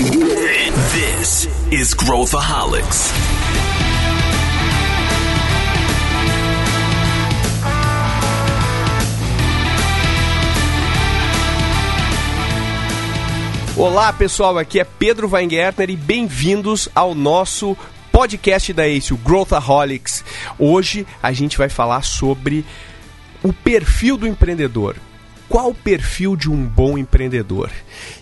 This is Growthaholics. Olá pessoal, aqui é Pedro Weingärtner e bem-vindos ao nosso podcast da ACE, o Growthaholics. Hoje a gente vai falar sobre o perfil do empreendedor. Qual o perfil de um bom empreendedor?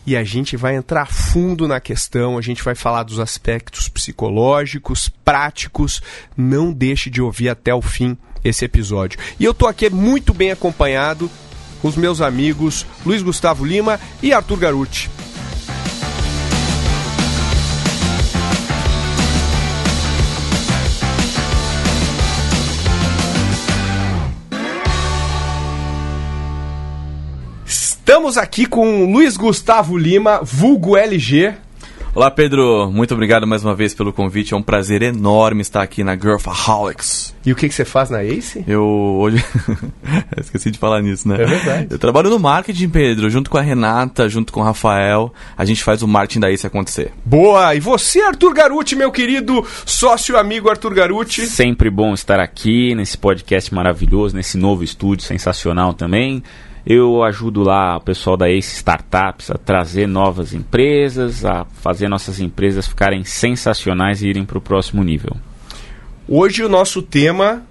E a gente vai entrar fundo na questão, a gente vai falar dos aspectos psicológicos, práticos. Não deixe de ouvir até o fim esse episódio. E eu tô aqui muito bem acompanhado com os meus amigos Luiz Gustavo Lima e Arthur Garuti. Estamos aqui com Luiz Gustavo Lima, vulgo LG. Olá, Pedro. Muito obrigado mais uma vez pelo convite. É um prazer enorme estar aqui na Girlfaholics. E o que, que você faz na Ace? Eu hoje. Esqueci de falar nisso, né? É verdade. Eu trabalho no marketing, Pedro, junto com a Renata, junto com o Rafael. A gente faz o marketing da Ace acontecer. Boa! E você, Arthur Garuti, meu querido sócio amigo Arthur Garuti? Sempre bom estar aqui nesse podcast maravilhoso, nesse novo estúdio sensacional também. Eu ajudo lá o pessoal da Ace Startups a trazer novas empresas, a fazer nossas empresas ficarem sensacionais e irem para o próximo nível. Hoje o nosso tema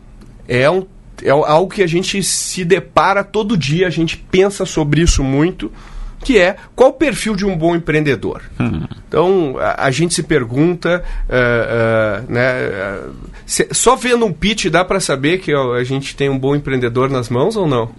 é, um, é algo que a gente se depara todo dia, a gente pensa sobre isso muito, que é qual o perfil de um bom empreendedor. Hum. Então a, a, gente se pergunta, uh, uh, né, uh, se, só vendo um pitch dá para saber que ó, a gente tem um bom empreendedor nas mãos ou não?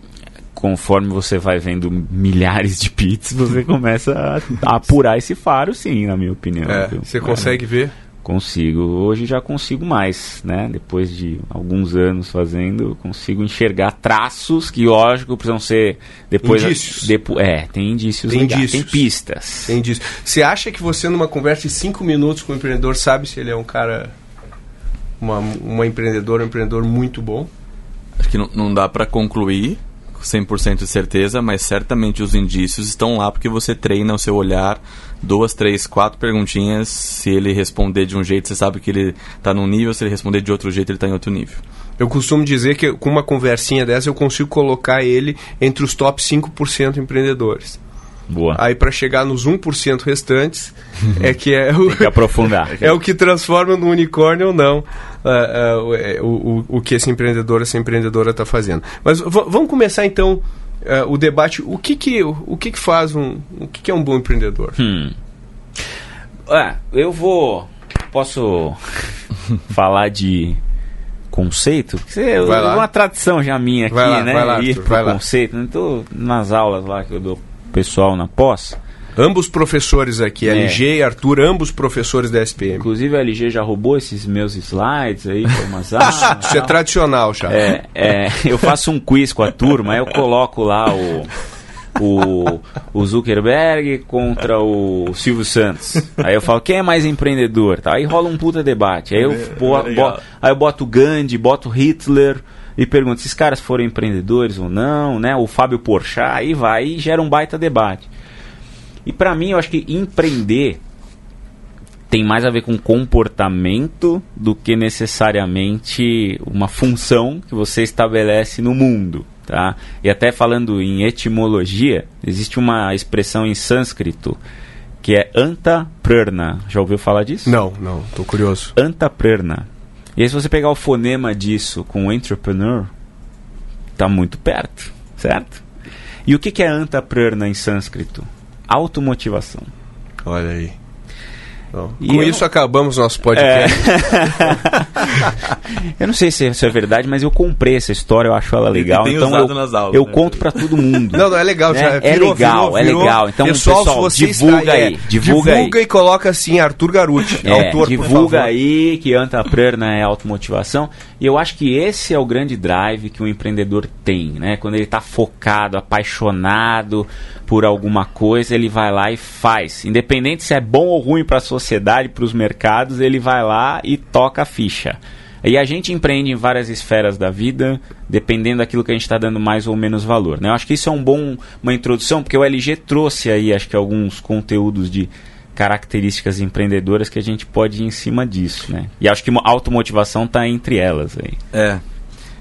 Conforme você vai vendo milhares de pits, você começa a, a apurar esse faro, sim, na minha opinião. É, você consegue é, ver? Consigo. Hoje já consigo mais, né? Depois de alguns anos fazendo, consigo enxergar traços que, lógico, precisam ser depois. Indícios. Depo é, tem indícios tem legais, indícios. tem pistas. Tem indícios. Você acha que você, numa conversa de cinco minutos com o empreendedor, sabe se ele é um cara. Uma, uma empreendedora, um empreendedor muito bom? Acho que não, não dá para concluir 100% de certeza, mas certamente os indícios estão lá porque você treina o seu olhar, duas, três, quatro perguntinhas. Se ele responder de um jeito, você sabe que ele está num nível, se ele responder de outro jeito, ele está em outro nível. Eu costumo dizer que com uma conversinha dessa eu consigo colocar ele entre os top 5% empreendedores. Boa. Aí para chegar nos 1% restantes é que é o que aprofundar. é o que transforma no unicórnio ou não uh, uh, o, o, o que esse empreendedor, essa empreendedora está fazendo. Mas vamos começar então uh, o debate. O que que o que que faz um o que, que é um bom empreendedor? Hum. É, eu vou posso falar de conceito? É uma tradição já minha aqui, vai lá, né? Vai lá, Ir Arthur, pro vai lá. conceito. Não tô nas aulas lá que eu dou pessoal na pós. Ambos professores aqui, É. LG e Arthur, ambos professores da SPM. Inclusive a LG já roubou esses meus slides aí, foi umas aulas. Isso é tradicional já. É, é, eu faço um quiz com a turma, aí eu coloco lá o, o, o Zuckerberg contra o Silvio Santos. Aí eu falo, quem é mais empreendedor? Tá? Aí rola um puta debate. Aí eu, bo- bo- aí eu boto Gandhi, boto Hitler e pergunto se esses caras foram empreendedores ou não, né? O Fábio Porchat, aí vai e gera um baita debate. E pra mim, eu acho que empreender tem mais a ver com comportamento do que necessariamente uma função que você estabelece no mundo, tá? E até falando em etimologia, existe uma expressão em sânscrito que é antaprana. Já ouviu falar disso? Não, não, tô curioso. Antaprana. E aí se você pegar o fonema disso com entrepreneur, tá muito perto, certo? E o que que é antaprana em sânscrito? Automotivação. Olha aí. Bom, E com isso acabamos nosso podcast. Eu não sei se isso é verdade, mas eu comprei essa história, eu acho ela legal. tem então usado eu, nas aulas, eu né? conto pra todo mundo. Não, não, é legal. Né? Já É virou, legal, virou, é virou. legal. Então, pessoal, pessoal, se você divulga está, aí, divulga aí. e coloca assim, Arthur Garuti, É, autor, divulga aí que Antaprana é automotivação. E eu acho que esse é o grande drive que um empreendedor tem, né? Quando ele está focado, apaixonado por alguma coisa, ele vai lá e faz. Independente se é bom ou ruim para a sociedade, para os mercados, ele vai lá e toca a ficha. E a gente empreende em várias esferas da vida, dependendo daquilo que a gente está dando mais ou menos valor. Né? Eu acho que isso é um bom, uma introdução, porque o LG trouxe aí, acho que alguns conteúdos de características empreendedoras que a gente pode ir em cima disso, né? E acho que mo- automotivação está entre elas aí. É.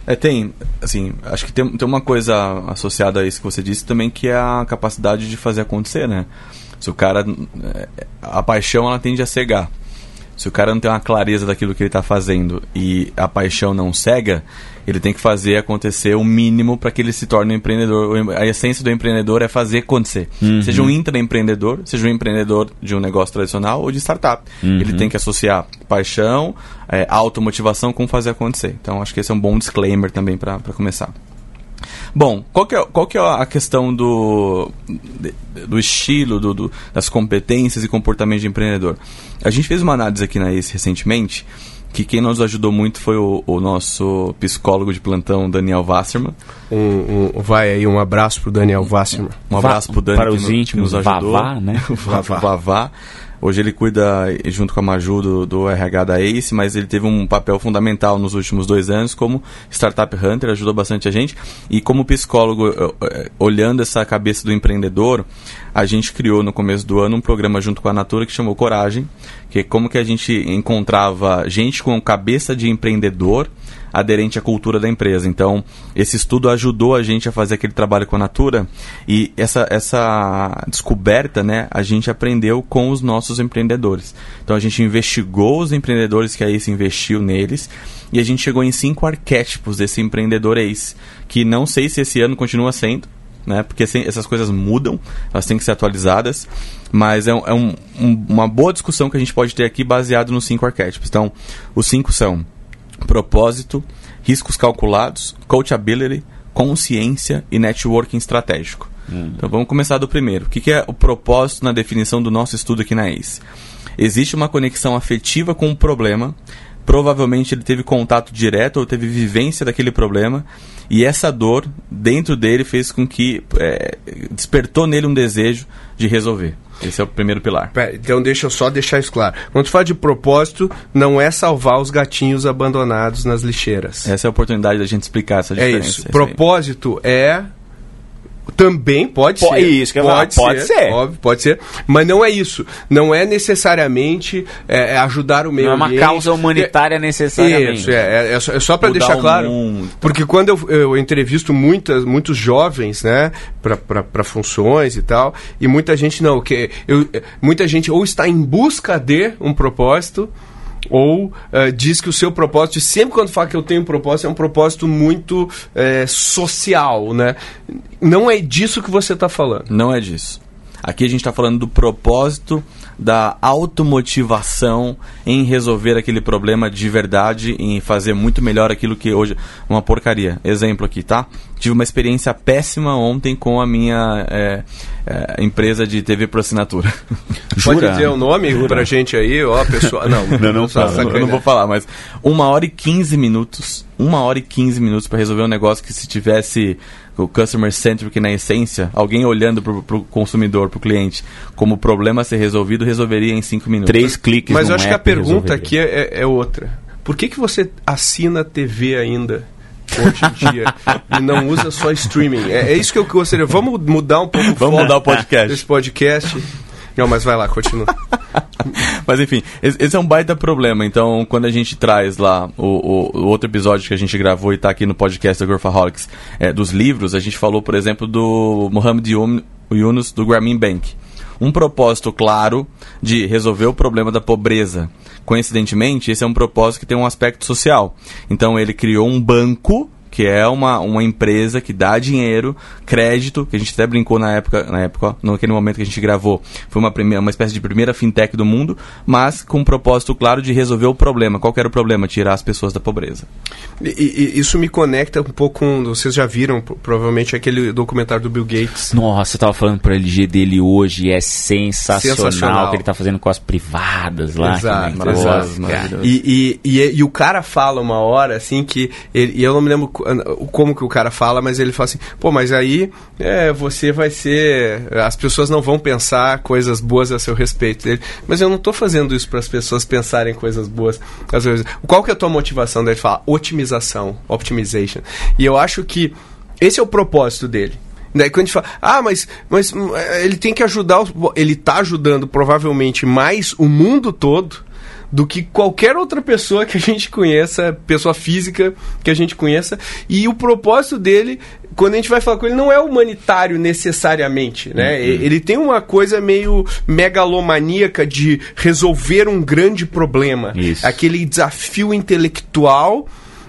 É, tem, assim, acho que tem, tem uma coisa associada a isso que você disse também, que é a capacidade de fazer acontecer, né? Se o cara. é, A paixão, ela tende a cegar. Se o cara não tem uma clareza daquilo que ele está fazendo e a paixão não cega, ele tem que fazer acontecer o mínimo para que ele se torne um empreendedor. A essência do empreendedor é fazer acontecer. Seja um intraempreendedor, seja um empreendedor de um negócio tradicional ou de startup. Ele tem que associar paixão, é, automotivação com fazer acontecer. Então acho que esse é um bom disclaimer também para começar. Bom, qual que é, qual que é a questão do, do estilo, do, do- das competências e comportamento de empreendedor? A gente fez uma análise aqui na ACE recentemente, que quem nos ajudou muito foi o, o nosso psicólogo de plantão, Daniel Wasserman. Um, um- vai aí um abraço pro Daniel Wasserman. Um abraço pro Dani para os no- que íntimos, nos ajudou. Vavá, né? o Vavá. Vavá. Hoje ele cuida, junto com a Maju, do, do RH da ACE, mas ele teve um papel fundamental nos últimos dois anos como Startup Hunter, ajudou bastante a gente. E como psicólogo, eh, olhando essa cabeça do empreendedor, a gente criou no começo do ano um programa junto com a Natura que chamou Coragem, que é como que a gente encontrava gente com cabeça de empreendedor aderente à cultura da empresa. Então, esse estudo ajudou a gente a fazer aquele trabalho com a Natura e essa, essa descoberta, né, a gente aprendeu com os nossos empreendedores. Então, a gente investigou os empreendedores que a ACE investiu neles e a gente chegou em cinco arquétipos desse empreendedor ACE, que não sei se esse ano continua sendo, né? Porque essas coisas mudam, elas têm que ser atualizadas, mas é, um- é um- uma boa discussão que a gente pode ter aqui baseado nos cinco arquétipos. Então, os cinco são propósito, riscos calculados, coachability, consciência e networking estratégico. Então vamos começar do primeiro. O que, que é o propósito na definição do nosso estudo aqui na ACE? Existe uma conexão afetiva com o problema. Provavelmente ele teve contato direto ou teve vivência daquele problema. E essa dor dentro dele fez com que é, despertou nele um desejo de resolver. Esse é o primeiro pilar. Pera, então deixa eu só deixar isso claro. Quando tu fala de propósito, não é salvar os gatinhos abandonados nas lixeiras. Essa é a oportunidade da gente explicar essa É diferença. isso. aí. Propósito é. Também pode Po- ser. isso que ia falar, pode ser. Óbvio, pode ser. Mas não é isso. Não é necessariamente é, é ajudar o meio Não é uma ambiente. causa humanitária necessariamente. Isso, é, é, é só, é para deixar claro. mundo. Porque quando eu, eu entrevisto muitas, muitos jovens, né, para funções e tal, e muita gente não, que eu, muita gente ou está em busca de um propósito, ou eh, diz que o seu propósito, sempre quando fala que eu tenho um propósito, é um propósito muito eh, social, né? Não é disso que você está falando. Não é disso. Aqui a gente está falando do propósito da automotivação em resolver aquele problema de verdade, em fazer muito melhor aquilo que hoje é uma porcaria. Exemplo aqui, tá? Tive uma experiência péssima ontem com a minha é, é, empresa de TV por assinatura. Pode Jura? dizer o nome pra gente aí, ó, pessoal. Não, Não, não só fala, eu sacanear. não vou falar, mas uma hora e 15 minutos, uma hora e 15 minutos para resolver um negócio que se tivesse o customer centric na essência, alguém olhando pro, pro consumidor, pro cliente, como o problema a ser resolvido, resolveria em 5 minutos. Três cliques Mas eu acho que a pergunta resolveria. aqui é, é- é outra. Por que, que você assina TV ainda? Hoje em dia, e não usa só streaming. É, é isso que eu gostaria. Vamos mudar um pouco o Vamos foco mudar o podcast. desse podcast. Não, mas vai lá, continua. Mas enfim, esse é um baita problema. Então, quando a gente traz lá o, o- o outro episódio que a gente gravou e tá aqui no podcast da Growthaholics, é, dos livros, a gente falou, por exemplo, do Mohamed Yun- Yunus do Grameen Bank. Um propósito claro de resolver o problema da pobreza. Coincidentemente, esse é um propósito que tem um aspecto social. Então, ele criou um banco que é uma, uma empresa que dá dinheiro, crédito, que a gente até brincou na época, na época, ó, naquele momento que a gente gravou, foi uma, primeira, uma espécie de primeira fintech do mundo, mas com um propósito claro de resolver o problema. Qual que era o problema? Tirar as pessoas da pobreza. E, e- isso me conecta um pouco com. Vocês já viram, pro- provavelmente, aquele documentário do Bill Gates. Nossa, eu tava falando pro LG dele hoje, é sensacional, Sensacional. o que ele tá fazendo com as privadas lá. Exato, cara. maravilhoso. E, e, e, e o cara fala uma hora, assim, que. Ele, e eu não me lembro como que o cara fala, mas ele fala assim: pô, mas aí é, você vai ser. As pessoas não vão pensar coisas boas a seu respeito. Ele, mas eu não tô fazendo isso para as pessoas pensarem coisas boas. Às vezes, qual que é a tua motivação? Daí ele fala: otimização, optimization. E eu acho que esse é o propósito dele. Daí quando a gente fala, ah, mas, mas hum, ele tem que ajudar, ele está ajudando provavelmente mais o mundo todo do que qualquer outra pessoa que a gente conheça, pessoa física que a gente conheça. E o propósito dele, quando a gente vai falar com ele, não é humanitário necessariamente, né? Uhum. Ele tem uma coisa meio megalomaníaca de resolver um grande problema. Isso. Aquele desafio intelectual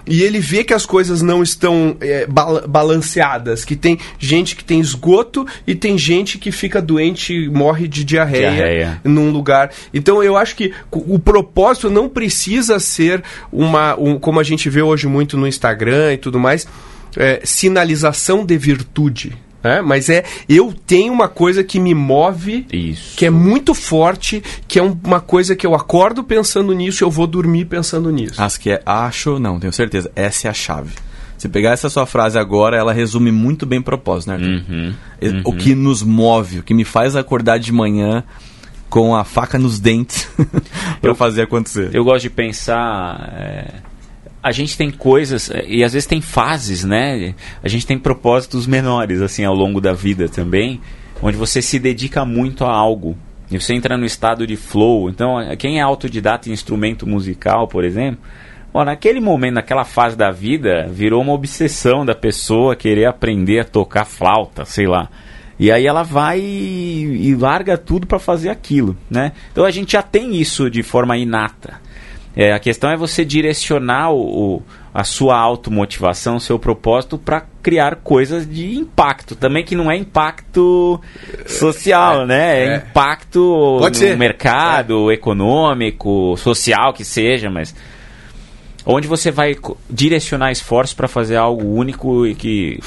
e ele vê que as coisas não estão é, balanceadas, que tem gente que tem esgoto e tem gente que fica doente e morre de diarreia, diarreia, num lugar. Então eu acho que o propósito não precisa ser uma, um, como a gente vê hoje muito no Instagram e tudo mais, é, sinalização de virtude. É, mas é, eu tenho uma coisa que me move, Isso. que é muito forte, que é uma coisa que eu acordo pensando nisso, eu vou dormir pensando nisso. Acho que é, acho, não, tenho certeza, essa é a chave. Se pegar essa sua frase agora, ela resume muito bem o propósito, né, Arthur? Uhum, uhum. O que nos move, o que me faz acordar de manhã com a faca nos dentes para fazer acontecer. Eu gosto de pensar. É a gente tem coisas eh, e às vezes tem fases, né? A gente tem propósitos menores assim ao longo da vida também, onde você se dedica muito a algo. E você entra no estado de flow. Então, eh, quem é autodidata em instrumento musical, por exemplo, Bom, naquele momento, naquela fase da vida, virou uma obsessão da pessoa querer aprender a tocar flauta, sei lá. E aí ela vai e, e larga tudo para fazer aquilo, né? Então a gente já tem isso de forma inata. É, a questão é você direcionar o, o a sua automotivação, o seu propósito para criar coisas de impacto. Também que não é impacto social, é, né? É, é, impacto Pode no ser. mercado, é. econômico, social que seja, mas onde você vai direcionar esforços para fazer algo único e que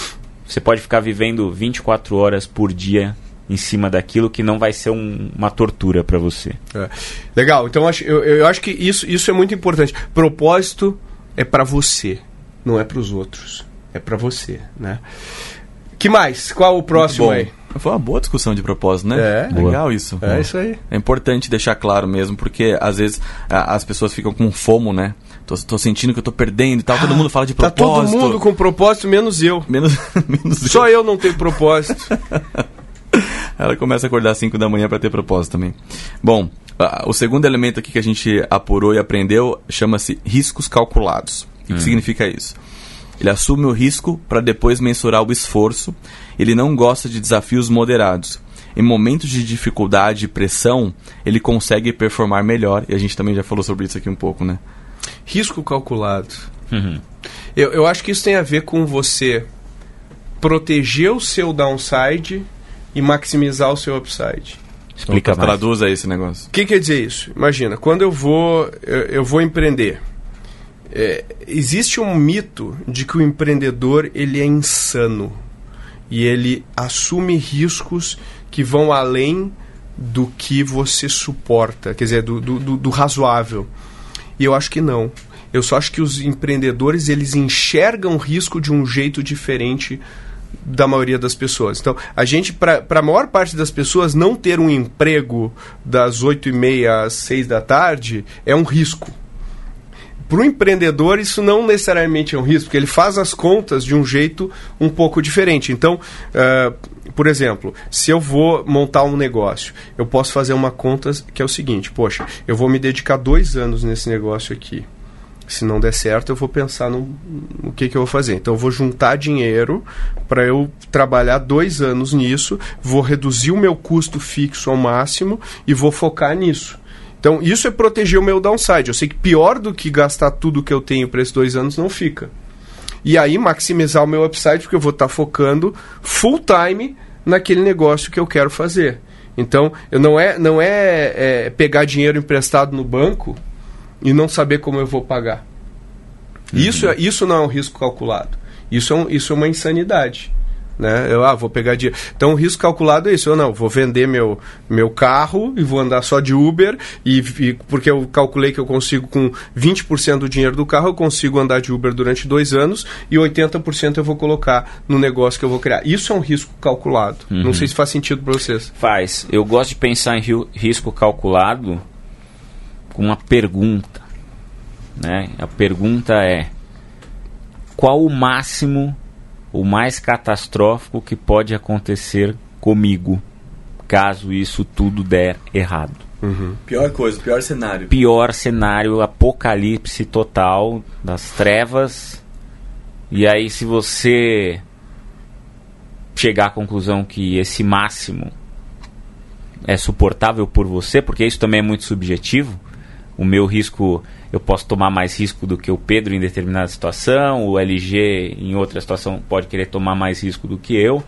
você pode ficar vivendo 24 horas por dia em cima daquilo que não vai ser um, uma tortura para você. É. Legal, então eu, eu acho que isso, isso é muito importante. Propósito é para você, não é para os outros. É para você, né? Que mais? Qual o próximo aí? Foi uma boa discussão de propósito, né? É. Legal isso. É isso aí. É importante deixar claro mesmo, porque às vezes a, as pessoas ficam com fomo, né? Tô, tô, sentindo que eu tô perdendo e tal. Todo mundo fala de propósito. Tá todo mundo com propósito, menos eu. Menos, menos Só eu. eu não tenho propósito. Ela começa a acordar às 5 da manhã para ter propósito também. Bom, o segundo elemento aqui que a gente apurou e aprendeu chama-se riscos calculados. O que, hum. que significa isso? Ele assume o risco para depois mensurar o esforço. Ele não gosta de desafios moderados. Em momentos de dificuldade e pressão, ele consegue performar melhor. E a gente também já falou sobre isso aqui um pouco, né? Risco calculado. Uhum. Eu, eu acho que isso tem a ver com você proteger o seu downside e maximizar o seu upside. Explica mais. Traduza esse negócio. O que quer dizer isso? Imagina, quando eu vou, eu, eu vou empreender, é, existe um mito de que o empreendedor ele é insano e ele assume riscos que vão além do que você suporta, quer dizer, do, do, do, do razoável. E eu acho que não. Eu só acho que os empreendedores eles enxergam risco de um jeito diferente da maioria das pessoas. Então, a gente, para a maior parte das pessoas, não ter um emprego das 8 e meia às 6 da tarde é um risco. Para o empreendedor, isso não necessariamente é um risco, porque ele faz as contas de um jeito um pouco diferente. Então, uh, por exemplo, se eu vou montar um negócio, eu posso fazer uma conta que é o seguinte: poxa, eu vou me dedicar dois anos nesse negócio aqui se não der certo, eu vou pensar no, no que, que eu vou fazer. Então, eu vou juntar dinheiro para eu trabalhar dois anos nisso, vou reduzir o meu custo fixo ao máximo e vou focar nisso. Então, isso é proteger o meu downside. Eu sei que pior do que gastar tudo que eu tenho para esses dois anos não fica. E aí, maximizar o meu upside, porque eu vou estar tá focando full time naquele negócio que eu quero fazer. Então, eu não é, não é, é pegar dinheiro emprestado no banco e não saber como eu vou pagar. Uhum. Isso, é, isso não é um risco calculado. Isso é, um, isso é uma insanidade. Né? Eu ah, vou pegar dinheiro. Então o risco calculado é isso. Eu não, vou vender meu, meu carro e vou andar só de Uber, e, e porque eu calculei que eu consigo, com 20% do dinheiro do carro, eu consigo andar de Uber durante dois anos e 80% eu vou colocar no negócio que eu vou criar. Isso é um risco calculado. Uhum. Não sei se faz sentido para vocês. Faz. Eu gosto de pensar em risco calculado com uma pergunta. Né? A pergunta é: qual o máximo o mais catastrófico que pode acontecer comigo, caso isso tudo der errado. Pior coisa, pior cenário. Pior cenário, apocalipse total das trevas. E aí, se você chegar à conclusão que esse máximo é suportável por você, porque isso também é muito subjetivo. O meu risco, eu posso tomar mais risco do que o Pedro em determinada situação, o LG em outra situação pode querer tomar mais risco do que eu.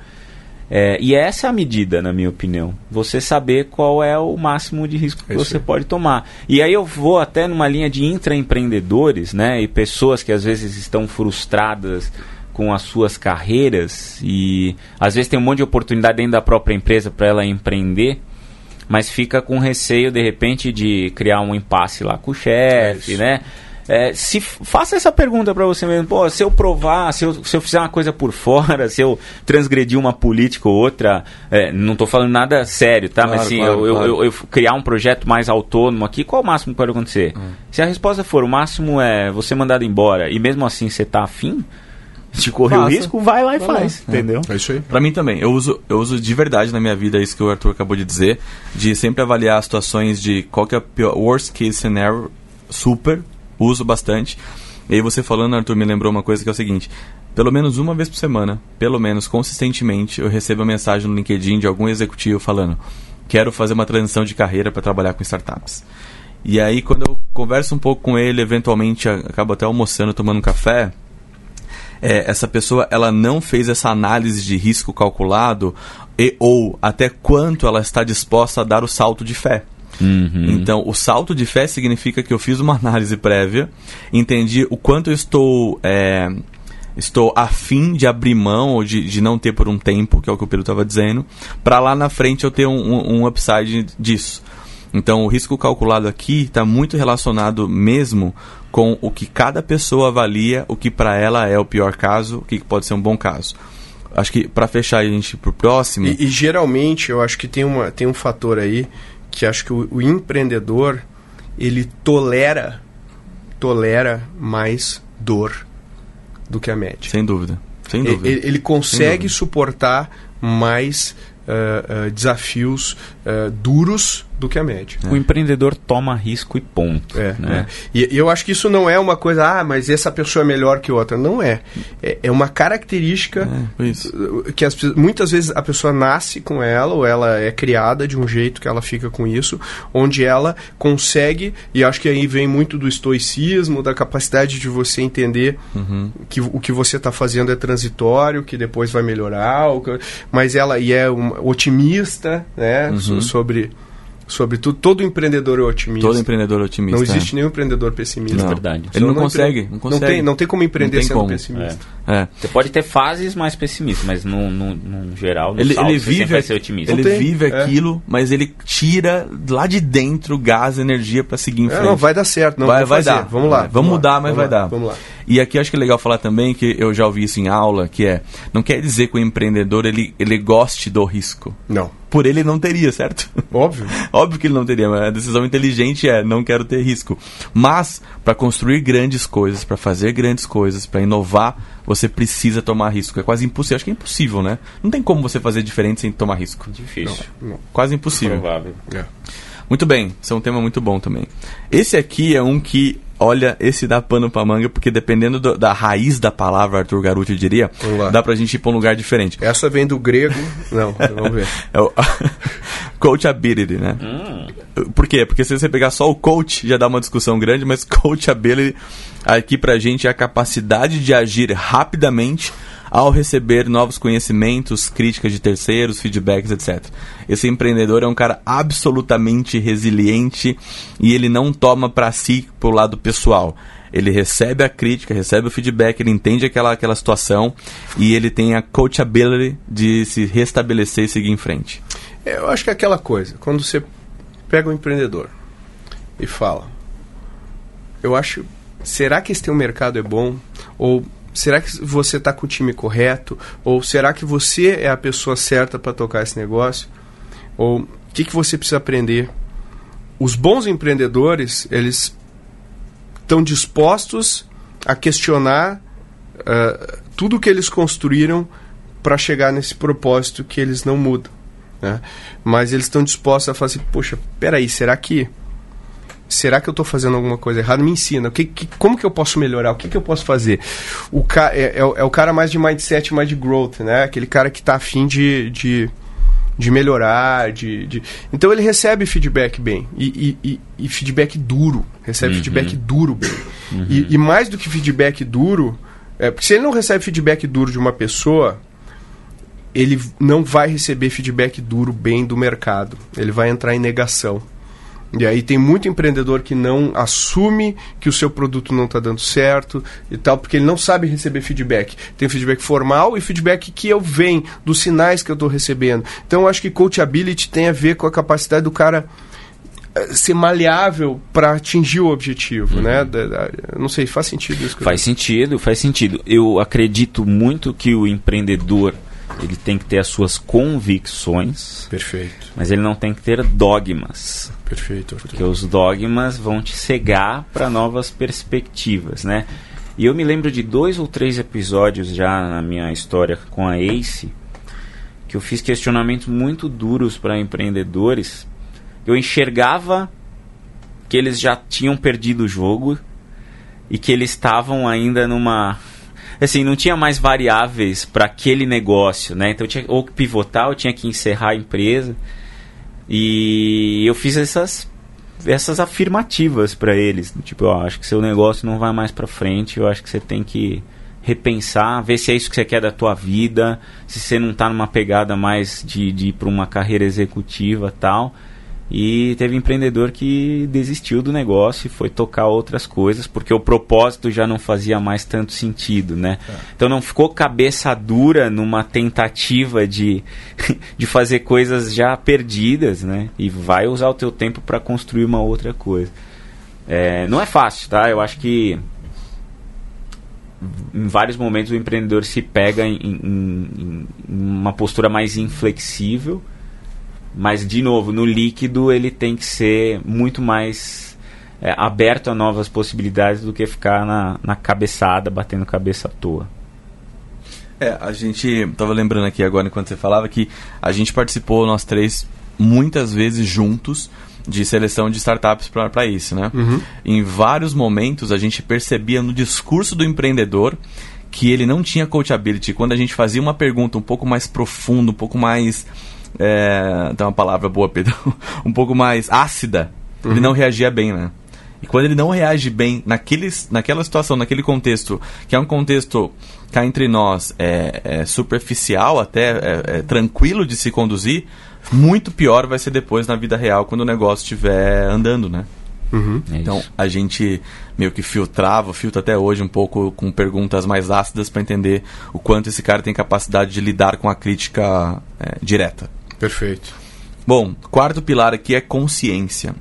É, e essa é a medida, na minha opinião. Você saber qual é o máximo de risco que É isso você pode tomar. E aí eu vou até numa linha de intraempreendedores, né? E pessoas que às vezes estão frustradas com as suas carreiras e às vezes tem um monte de oportunidade dentro da própria empresa para ela empreender, mas fica com receio de repente de criar um impasse lá com o chefe, isso. né? É, se faça essa pergunta para você mesmo, pô, se eu provar, se eu, se eu fizer uma coisa por fora, se eu transgredir uma política ou outra, é, não tô falando nada sério, tá? Claro, Mas assim, claro, eu, eu- claro. eu- eu criar um projeto mais autônomo aqui, qual o máximo que pode acontecer? Se a resposta for o máximo é você mandado embora e mesmo assim você tá afim de correr o risco, vai lá e Vai lá. faz, É. entendeu? É isso aí. Pra mim também. Eu uso, eu uso de verdade na minha vida isso que o Arthur acabou de dizer, de sempre avaliar as situações de qual que é o pior, worst case scenario, super, uso bastante. E aí você falando, Arthur, me lembrou uma coisa que é o seguinte, pelo menos uma vez por semana, pelo menos consistentemente, eu recebo a mensagem no LinkedIn de algum executivo falando, quero fazer uma transição de carreira para trabalhar com startups. E aí quando eu converso um pouco com ele, eventualmente acabo até almoçando, tomando um café, é, essa pessoa ela não fez essa análise de risco calculado e ou até quanto ela está disposta a dar o salto de fé. Uhum. Então, o salto de fé significa que eu fiz uma análise prévia, entendi o quanto eu estou é, estou afim de abrir mão ou de, de não ter por um tempo, que é o que o Pedro estava dizendo, para lá na frente eu ter um, um, um upside disso. Então, o risco calculado aqui está muito relacionado mesmo com o que cada pessoa avalia, o que para ela é o pior caso, o que pode ser um bom caso. Acho que para fechar a gente pro próximo. E, e geralmente eu acho que tem, uma, tem um fator aí que acho que o, o empreendedor ele tolera tolera mais dor do que a média. Sem dúvida. Sem dúvida. Ele, ele consegue dúvida. suportar mais ah, ah, desafios ah, duros do que a média. O empreendedor toma risco e ponto. É, né? é. E, e eu acho que isso não é uma coisa, ah, mas essa pessoa é melhor que outra. Não é. É, é uma característica É, isso. que as, muitas vezes a pessoa nasce com ela ou ela é criada de um jeito que ela fica com isso, onde ela consegue, e acho que aí vem muito do estoicismo, da capacidade de você entender Uhum. que o que você está fazendo é transitório, que depois vai melhorar, mas ela e é um, otimista, né, Uhum. so- sobre sobre tudo. Todo empreendedor é otimista. Todo empreendedor é otimista. Não é. existe nenhum empreendedor pessimista. Não. verdade. Ele não, Só consegue, empre- não consegue. tem, não tem como empreender Não tem sendo como. pessimista. É. Você pode ter fases mais pessimistas, mas no, no, no geral, no Ele, salto, ele vive, vai ser otimista. ele Não tem, vive é. aquilo, mas ele tira lá de dentro gás, energia pra seguir em É, frente. não, vai dar certo. Não, vai, vai fazer. dar. Vamos lá. Vamos lá, mudar, mas vamos vai lá, dar. Vamos lá. E aqui acho que é legal falar também que eu já ouvi isso em aula, que é, não quer dizer que o empreendedor ele, ele goste do risco. Não. Por ele não teria, certo? Óbvio. Óbvio que ele não teria, mas a decisão inteligente é não quero ter risco. Mas para construir grandes coisas, para fazer grandes coisas, para inovar, você precisa tomar risco. É quase impossível. Acho que é impossível, né? Não tem como você fazer diferente sem tomar risco. Difícil. Não. Quase impossível. Provável. É. Muito bem, esse é um tema muito bom também. Esse aqui é um que, olha, esse dá pano pra manga, porque dependendo do- da raiz da palavra, Arthur Garuti eu diria, dá pra gente ir pra um lugar diferente. Essa vem do grego. Não, vamos ver. É o coachability, né? Por quê? Porque se você pegar só o coach, já dá uma discussão grande, mas coachability aqui pra gente é a capacidade de agir rapidamente ao receber novos conhecimentos, críticas de terceiros, feedbacks, etc. Esse empreendedor é um cara absolutamente resiliente e ele não toma pra si pro lado pessoal. Ele recebe a crítica, recebe o feedback, ele entende aquela, aquela situação e ele tem a coachability de se restabelecer e seguir em frente. Eu acho que é aquela coisa, quando você pega um empreendedor e fala, eu acho, será que esse teu mercado é bom? Ou será que você está com o time correto? Ou será que você é a pessoa certa para tocar esse negócio? Ou o que, que você precisa aprender? Os bons empreendedores, eles estão dispostos a questionar tudo tudo que eles construíram para chegar nesse propósito que eles não mudam. Né? Mas eles estão dispostos a falar assim, poxa, peraí, será que será que eu estou fazendo alguma coisa errada? Me ensina. O que, que, como que eu posso melhorar? O que, que eu posso fazer? O ca, é, é, é, o cara mais de mindset, mais de growth, né? Aquele cara que está afim de, de, de melhorar, de, de, Então ele recebe feedback bem. E, e, e, e feedback duro. Recebe uhum. feedback duro bem. Uhum. E, mais do que feedback duro... É, porque se ele não recebe feedback duro de uma pessoa, ele não vai receber feedback duro bem do mercado. Ele vai entrar em negação. E aí tem muito empreendedor que não assume que o seu produto não está dando certo e tal, porque ele não sabe receber feedback. Tem feedback formal e feedback que eu venho dos sinais que eu estou recebendo. Então eu acho que coachability tem a ver com a capacidade do cara eh, ser maleável para atingir o objetivo, né? uhum. né? Não sei, faz sentido isso? Faz sentido, faz sentido. Eu acredito muito que o empreendedor ele tem que ter as suas convicções. Perfeito. Mas ele não tem que ter dogmas. Perfeito. Porque os dogmas vão te cegar para novas perspectivas, né? E eu me lembro de dois ou três episódios já na minha história com a Ace que eu fiz questionamentos muito duros para empreendedores. Eu enxergava que eles já tinham perdido o jogo e que eles estavam ainda numa assim, não tinha mais variáveis para aquele negócio, né? Então eu tinha ou que pivotar, ou tinha que encerrar a empresa. E eu fiz essas essas afirmativas para eles, tipo, eu acho que seu negócio não vai mais para frente, eu acho que você tem que repensar, ver se é isso que você quer da tua vida, se você não está numa pegada mais de, de ir para uma carreira executiva tal. E teve empreendedor que desistiu do negócio e foi tocar outras coisas, porque o propósito já não fazia mais tanto sentido, né? É. Então não ficou cabeça dura numa tentativa de, de fazer coisas já perdidas, né? E vai usar o teu tempo para construir uma outra coisa. É, não é fácil, tá? Eu acho que em vários momentos o empreendedor se pega em, em, em uma postura mais inflexível mas, de novo, no líquido ele tem que ser muito mais é, aberto a novas possibilidades do que ficar na, na cabeçada, batendo cabeça à toa. É, a gente tava lembrando aqui agora enquanto você falava que a gente participou, nós três, muitas vezes juntos de seleção de startups para isso, né? Uhum. Em vários momentos a gente percebia no discurso do empreendedor que ele não tinha coachability. Quando a gente fazia uma pergunta um pouco mais profunda, um pouco mais é, tem uma palavra boa, Pedro, um pouco mais ácida, uhum. ele não reagia bem, né? E quando ele não reage bem naqueles, naquela situação, naquele contexto, que é um contexto cá entre nós é, é superficial, até é, é, tranquilo de se conduzir, muito pior vai ser depois na vida real quando o negócio estiver andando, né? Uhum. É então a gente meio que filtrava, filtra até hoje um pouco com perguntas mais ácidas para entender o quanto esse cara tem capacidade de lidar com a crítica é, direta. Perfeito. Bom, quarto pilar aqui é consciência.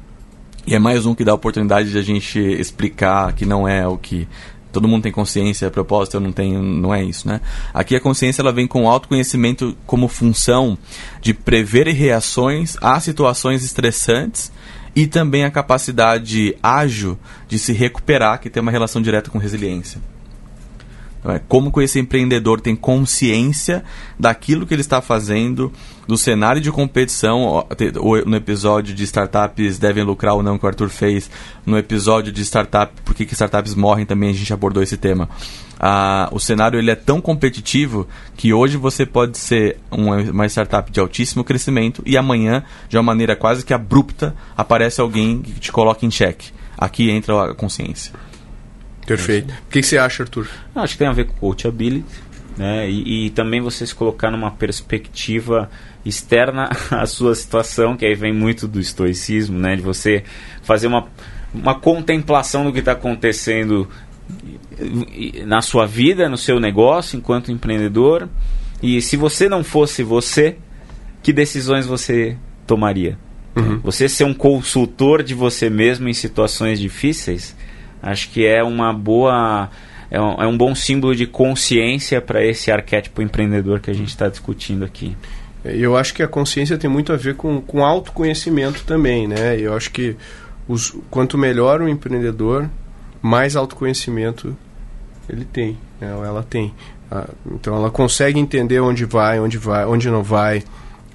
E é mais um que dá a oportunidade de a gente explicar que não é o que todo mundo tem consciência, a propósito eu não tenho, não é isso, né? Aqui a consciência ela vem com autoconhecimento como função de prever reações a situações estressantes e também a capacidade ágil de se recuperar, que tem uma relação direta com resiliência. É, como que esse empreendedor tem consciência daquilo que ele está fazendo, do cenário de competição, no episódio de startups devem lucrar ou não que o Arthur fez, no episódio de startup, por que startups morrem também a gente abordou esse tema. Ah, o cenário ele é tão competitivo que hoje você pode ser uma, uma startup de altíssimo crescimento e amanhã, de uma maneira quase que abrupta, aparece alguém que te coloca em xeque. Aqui entra a consciência. Perfeito. O que, você acha, Arthur? Acho que tem a ver com coachability. Né? E, e, também você se colocar numa perspectiva externa à sua situação, que aí vem muito do estoicismo, né? de você fazer uma, uma contemplação do que está acontecendo na sua vida, no seu negócio, enquanto empreendedor. E se você não fosse você, que decisões você tomaria? Uhum. Você ser um consultor de você mesmo em situações difíceis Acho que é uma boa. É um, é um bom símbolo de consciência para esse arquétipo empreendedor que a gente está discutindo aqui. É, eu acho que a consciência tem muito a ver com, com autoconhecimento também, né? Eu acho que os, quanto melhor o empreendedor, mais autoconhecimento ele tem, né? ela tem. Ah, então ela consegue entender onde vai, onde vai, onde não vai,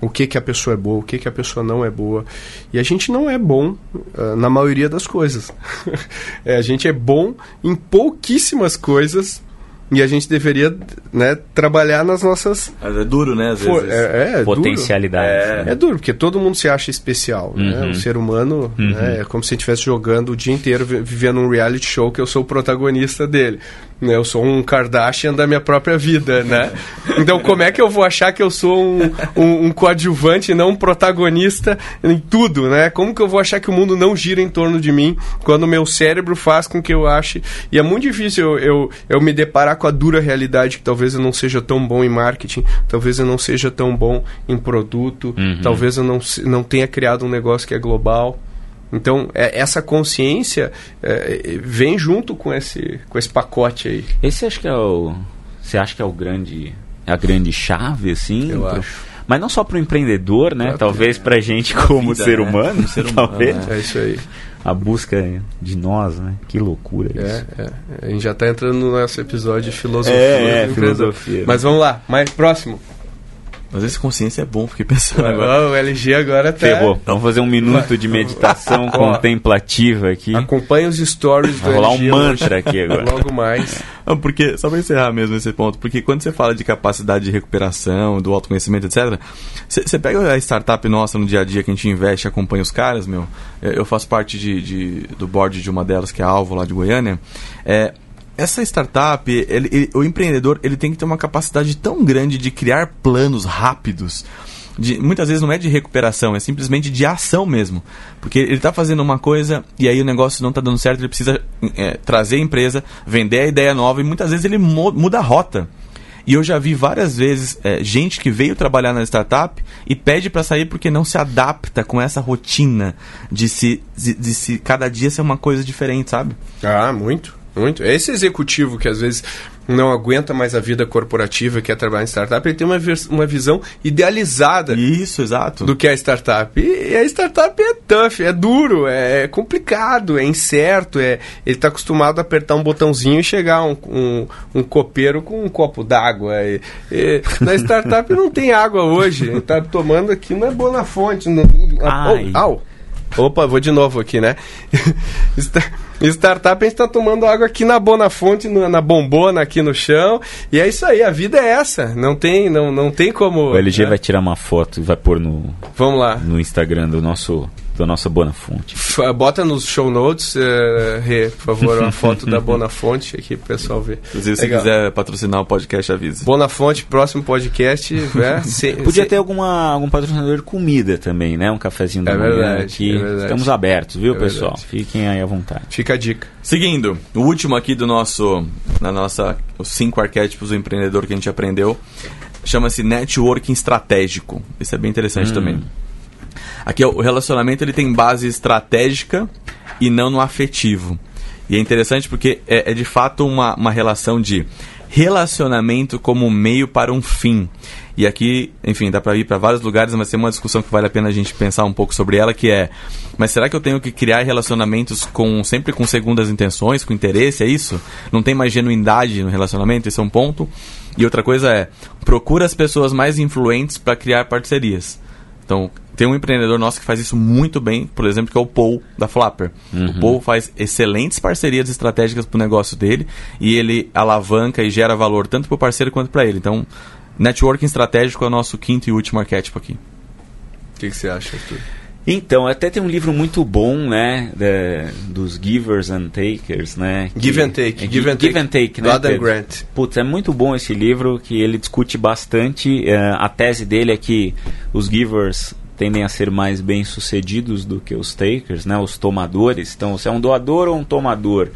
o que que a pessoa é boa, o que que a pessoa não é boa. E a gente não é bom uh, na maioria das coisas. é, a gente é bom em pouquíssimas coisas e a gente deveria né, trabalhar nas nossas. Mas é duro, né? Às vezes. é, é Potencialidades. É. né? É duro, porque todo mundo se acha especial, né? Uhum. O ser humano né, é como se estivesse jogando o dia inteiro, vi- vivendo um reality show que eu sou o protagonista dele. Né? Eu sou um Kardashian da minha própria vida, né? Então como é que eu vou achar que eu sou um, um, um coadjuvante e não um protagonista em tudo, né? Como que eu vou achar que o mundo não gira em torno de mim quando o meu cérebro faz com que eu ache... E é muito difícil eu, eu, eu me deparar com a dura realidade que talvez eu não seja tão bom em marketing, talvez eu não seja tão bom em produto, Uhum. talvez eu não, não tenha criado um negócio que é global. Então, é- essa consciência é, vem junto com esse, com esse pacote aí. Esse acho que é o. Você acha que é o grande. É a grande chave, assim? Eu pro- acho. Mas não só para o empreendedor, né? Claro que Talvez pra gente como vida, ser né? humano. Como ser humano, talvez. né? É isso aí. A busca de nós, né? Que loucura isso. É, é. A gente já está entrando no nosso episódio de filosofia. É, é, filosofia. Mas vamos lá, mais próximo. Às vezes consciência é bom, fiquei pensando agora. Agora, o LG agora tá. Ferrou. Vamos fazer um minuto de meditação contemplativa aqui. Acompanha os stories do Vai rolar um mantra aqui agora. Logo mais. Não, porque, só pra encerrar mesmo esse ponto, porque quando você fala de capacidade de recuperação, do autoconhecimento, etc., você pega a startup nossa no dia a dia que a gente investe e acompanha os caras, meu. Eu eu faço parte de, de- do board de uma delas, que é a Alvo lá de Goiânia. É, essa startup, ele- ele- o empreendedor, ele tem que ter uma capacidade tão grande de criar planos rápidos. de- muitas vezes não é de recuperação, é simplesmente de ação mesmo. Porque ele está fazendo uma coisa e aí o negócio não está dando certo, ele precisa é, trazer a empresa, vender a ideia nova e muitas vezes ele mu- muda a rota. E eu já vi várias vezes é, gente que veio trabalhar na startup e pede para sair porque não se adapta com essa rotina de se, de, de se cada dia ser uma coisa diferente, sabe? Ah, muito, muito. Esse executivo que às vezes não aguenta mais a vida corporativa, quer trabalhar em startup, ele tem uma, uma visão idealizada Isso, exato. do que é a startup. E a startup é tough, é duro, é complicado, é incerto, é, ele está acostumado a apertar um botãozinho e chegar um, um, um copeiro com um copo d'água. Na startup não tem água hoje, ele está tomando aqui na Bonafonte. No, Ai. Au. Opa, vou de novo aqui, né? Sta- Startup a gente tá tomando água aqui na Bonafonte, na bombona aqui no chão. E é isso aí, a vida é essa. Não tem, não, não tem como. O LG né? vai tirar uma foto e vai pôr no, Vamos lá. no Instagram do nosso, da nossa Bonafonte. F- Bota nos show notes, eh, Rê, por favor, uma foto da Bonafonte aqui pro pessoal ver. Inclusive, se Legal. quiser patrocinar o podcast, avisa. Bonafonte, próximo podcast. né? Se- Podia se- ter alguma, algum patrocinador de comida também, né? Um cafezinho da É manhã verdade, aqui. é verdade. Estamos abertos, viu, É pessoal? verdade. Fiquem aí à vontade. Fica a dica. Seguindo, o último aqui do nosso, na nossa, os cinco arquétipos do empreendedor que a gente aprendeu, chama-se networking estratégico. Isso é bem interessante também. Aqui o relacionamento ele tem base estratégica e não no afetivo. E é interessante porque é, é de fato uma, uma relação de relacionamento como meio para um fim. E aqui, enfim, dá para ir para vários lugares, mas tem uma discussão que vale a pena a gente pensar um pouco sobre ela, que é: mas será que eu tenho que criar relacionamentos com sempre com segundas intenções, com interesse? É isso? Não tem mais genuindade no relacionamento? Esse é um ponto. E outra coisa é: procura as pessoas mais influentes para criar parcerias. Então, tem um empreendedor nosso que faz isso muito bem, por exemplo, que é o Paul da Flapper. O Paul faz excelentes parcerias estratégicas para o negócio dele e ele alavanca e gera valor tanto para o parceiro quanto para ele. Então, networking estratégico é o nosso quinto e último arquétipo aqui. O que, que você acha, Arthur? Então, até tem um livro muito bom, né? da- dos givers and takers, né? que- Give and Take. é, Give and Give Take. and Take, né? Adam? Grant. Putz, é muito bom esse livro que ele discute bastante. eh, a tese dele é que os givers tendem a ser mais bem sucedidos do que os takers, né? Os tomadores. Então, você é um doador ou um tomador?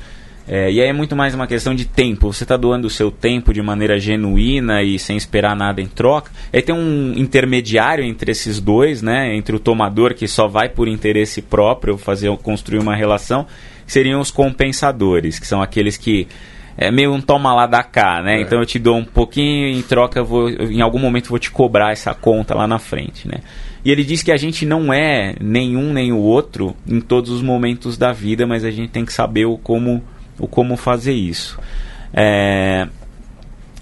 Eh, e aí é muito mais uma questão de tempo. Você está doando o seu tempo de maneira genuína e sem esperar nada em troca. Aí tem um intermediário entre esses dois, né? Entre o tomador que só vai por interesse próprio fazer construir uma relação, que seriam os compensadores, que são aqueles que é meio um toma lá da cá, né? É. Então eu te dou um pouquinho em troca eu vou eu, em algum momento vou te cobrar essa conta lá na frente, né? E ele diz que a gente não é nenhum nem o outro em todos os momentos da vida, mas a gente tem que saber o como o como fazer isso. É,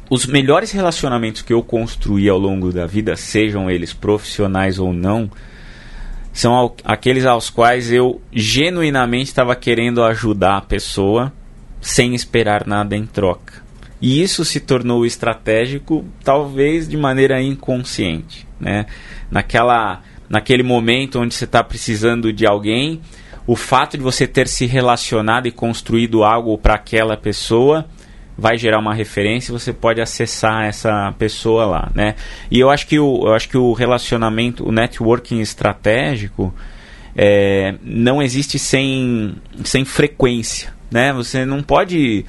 os melhores relacionamentos que eu construí ao longo da vida, sejam eles profissionais ou não, são ao, aqueles aos quais eu genuinamente estava querendo ajudar a pessoa sem esperar nada em troca. E isso se tornou estratégico, talvez de maneira inconsciente. Né? Naquela, naquele momento onde você está precisando de alguém, o fato de você ter se relacionado e construído algo para aquela pessoa vai gerar uma referência você pode acessar essa pessoa lá, né? E eu acho que o, eu acho que o relacionamento, o networking estratégico é, não existe sem, sem frequência, né? Você não pode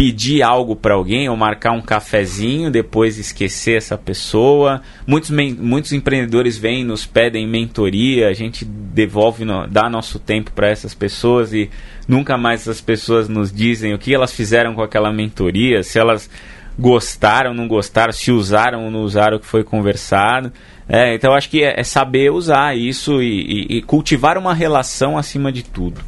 pedir algo para alguém ou marcar um cafezinho, depois esquecer essa pessoa. Muitos, muitos empreendedores vêm, nos pedem mentoria, a gente devolve, no, dá nosso tempo para essas pessoas e nunca mais essas pessoas nos dizem o que elas fizeram com aquela mentoria, se elas gostaram, não gostaram, se usaram ou não usaram o que foi conversado. É, então acho que é, é saber usar isso e, e, e cultivar uma relação acima de tudo.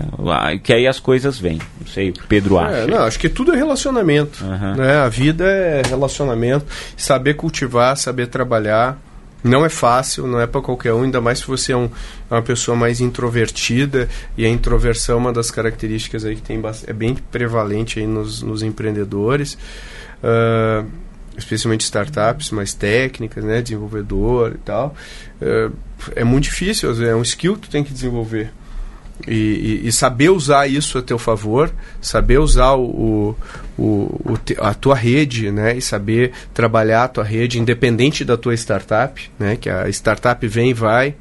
Né? Que aí as coisas vêm. Não sei, o Pedro é, acha. É, não, acho que tudo é relacionamento. Uhum. Né? A vida é relacionamento. Saber cultivar, saber trabalhar. Não é fácil, não é para qualquer um, ainda mais se você é um, é uma pessoa mais introvertida. E a introversão é uma das características aí que tem é bem prevalente aí nos, nos empreendedores. Uh, especialmente startups mais técnicas, né, desenvolvedor e tal, uh, é muito difícil, é um skill que tu tem que desenvolver. E, e, e, saber usar isso a teu favor, saber usar o, o, o, a tua rede, né? E saber trabalhar a tua rede independente da tua startup, né? Que a startup vem e vai,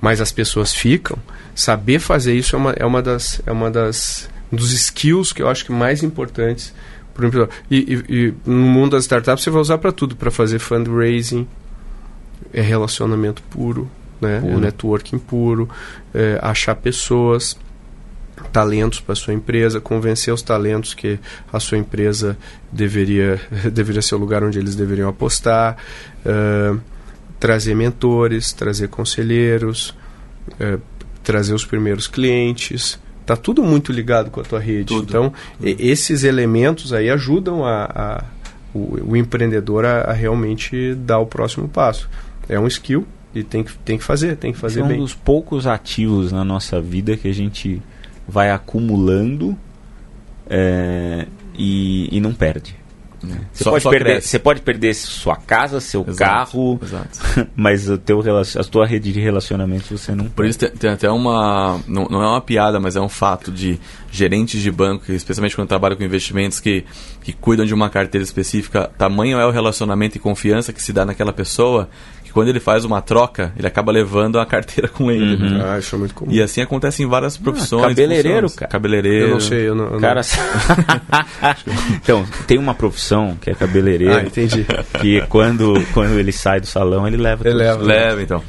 mas as pessoas ficam. Saber fazer isso é uma, é uma das é uma das um dos skills que eu acho que mais importantes para. E, e, e no mundo das startups você vai usar para tudo, para fazer fundraising, é relacionamento puro, né? Puro. É networking puro, é, achar pessoas, talentos para sua empresa, convencer os talentos que a sua empresa deveria, deveria ser o lugar onde eles deveriam apostar, uh, trazer mentores, trazer conselheiros, uh, trazer os primeiros clientes. Está tudo muito ligado com a tua rede. Tudo. Então, e, esses elementos aí ajudam a, a o, o, empreendedor a, a realmente dar o próximo passo. É um skill, e tem que, tem que fazer, tem que fazer Esse bem. É um dos poucos ativos na nossa vida que a gente vai acumulando é, e, e não perde. É. Você, só, pode só perder, você pode perder sua casa, seu exato, carro, exato. mas o teu, a tua rede de relacionamento você não Por isso tem, tem, até uma. Não, não é uma piada, mas é um fato de gerentes de banco, especialmente quando trabalham com investimentos que, que cuidam de uma carteira específica, tamanho é o relacionamento e confiança que se dá naquela pessoa que quando ele faz uma troca, ele acaba levando a carteira com ele. Uhum. Né? Ah, isso é muito comum. E assim acontece em várias ah, profissões. Ah, cabeleireiro, funções. cara. Cabeleireiro. Eu não sei, eu não. Eu cara... então, tem uma profissão que é cabeleireiro. Ah, entendi. Que quando, quando ele sai do salão, ele leva. Ele leva, leva, então.